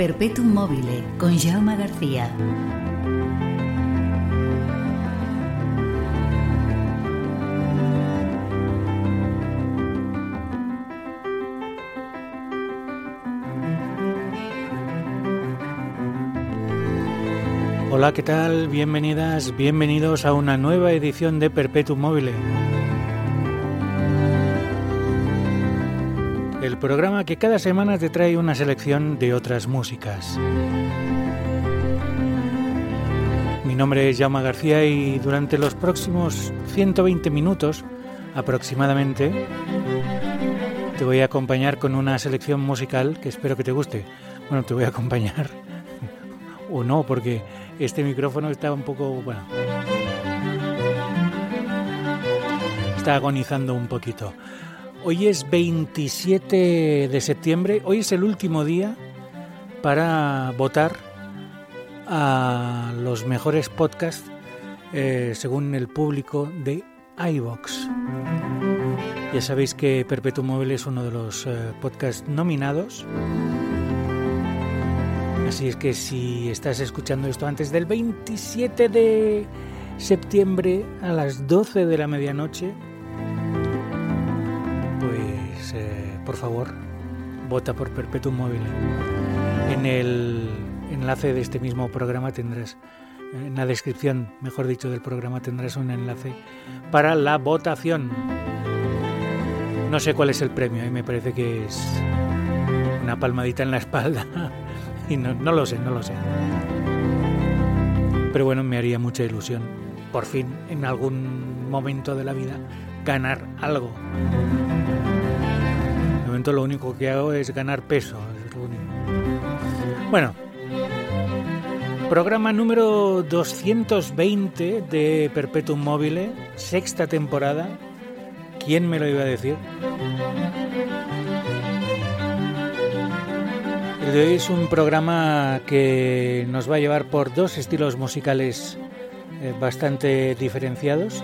Perpetuum mobile con Jaume García. Hola, ¿qué tal? Bienvenidas, bienvenidos a una nueva edición de Perpetuum Mobile. El programa que cada semana te trae una selección de otras músicas. Mi nombre es Jaume García y durante los próximos 120 minutos aproximadamente te voy a acompañar con una selección musical que espero que te guste. Bueno, te voy a acompañar o no, porque este micrófono está un poco, bueno, está agonizando un poquito. Hoy es 27 de septiembre, hoy es el último día para votar a los mejores podcasts eh, según el público de iVox. Ya sabéis que Perpetuo Móvil es uno de los eh, podcasts nominados Así es que si estás escuchando esto antes del 27 de septiembre a las 12 de la medianoche, eh, por favor, vota por Perpetuum Móvil. En el enlace de este mismo programa tendrás, en la descripción, mejor dicho, del programa tendrás un enlace para la votación. No sé cuál es el premio, y me parece que es una palmadita en la espalda y no, lo sé, no lo sé. Pero bueno, me haría mucha ilusión, por fin, en algún momento de la vida, ganar algo. Momento lo único que hago es ganar peso. Bueno, programa número 220 de Perpetuum Mobile, sexta temporada. ¿Quién me lo iba a decir? de hoy es un programa que nos va a llevar por dos estilos musicales eh, bastante diferenciados.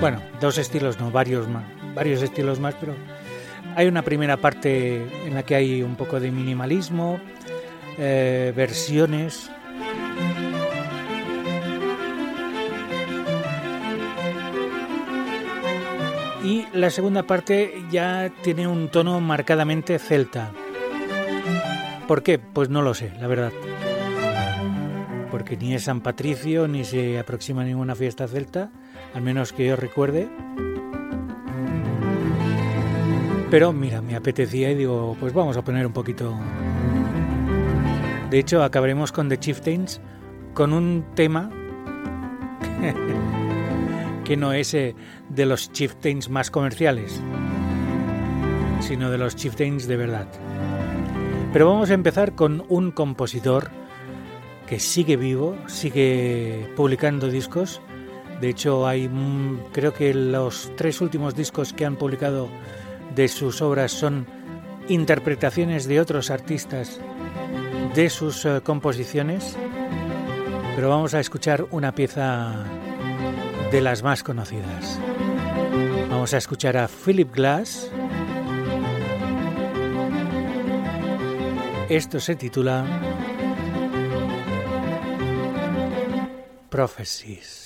Bueno, dos estilos, no, varios más, varios estilos más, pero hay una primera parte en la que hay un poco de minimalismo, eh, versiones. Y la segunda parte ya tiene un tono marcadamente celta. ¿Por qué? Pues no lo sé, la verdad. Porque ni es San Patricio ni se aproxima ninguna fiesta celta, al menos que yo recuerde. Pero mira, me apetecía y digo, pues vamos a poner un poquito. De hecho, acabaremos con The Chieftains con un tema que no es eh, de los Chieftains más comerciales, sino de los Chieftains de verdad. Pero vamos a empezar con un compositor que sigue vivo, sigue publicando discos. De hecho, hay creo que los tres últimos discos que han publicado de sus obras son interpretaciones de otros artistas de sus eh, composiciones. Pero vamos a escuchar una pieza de las más conocidas. Vamos a escuchar a Philip Glass Esto se titula Prophecies.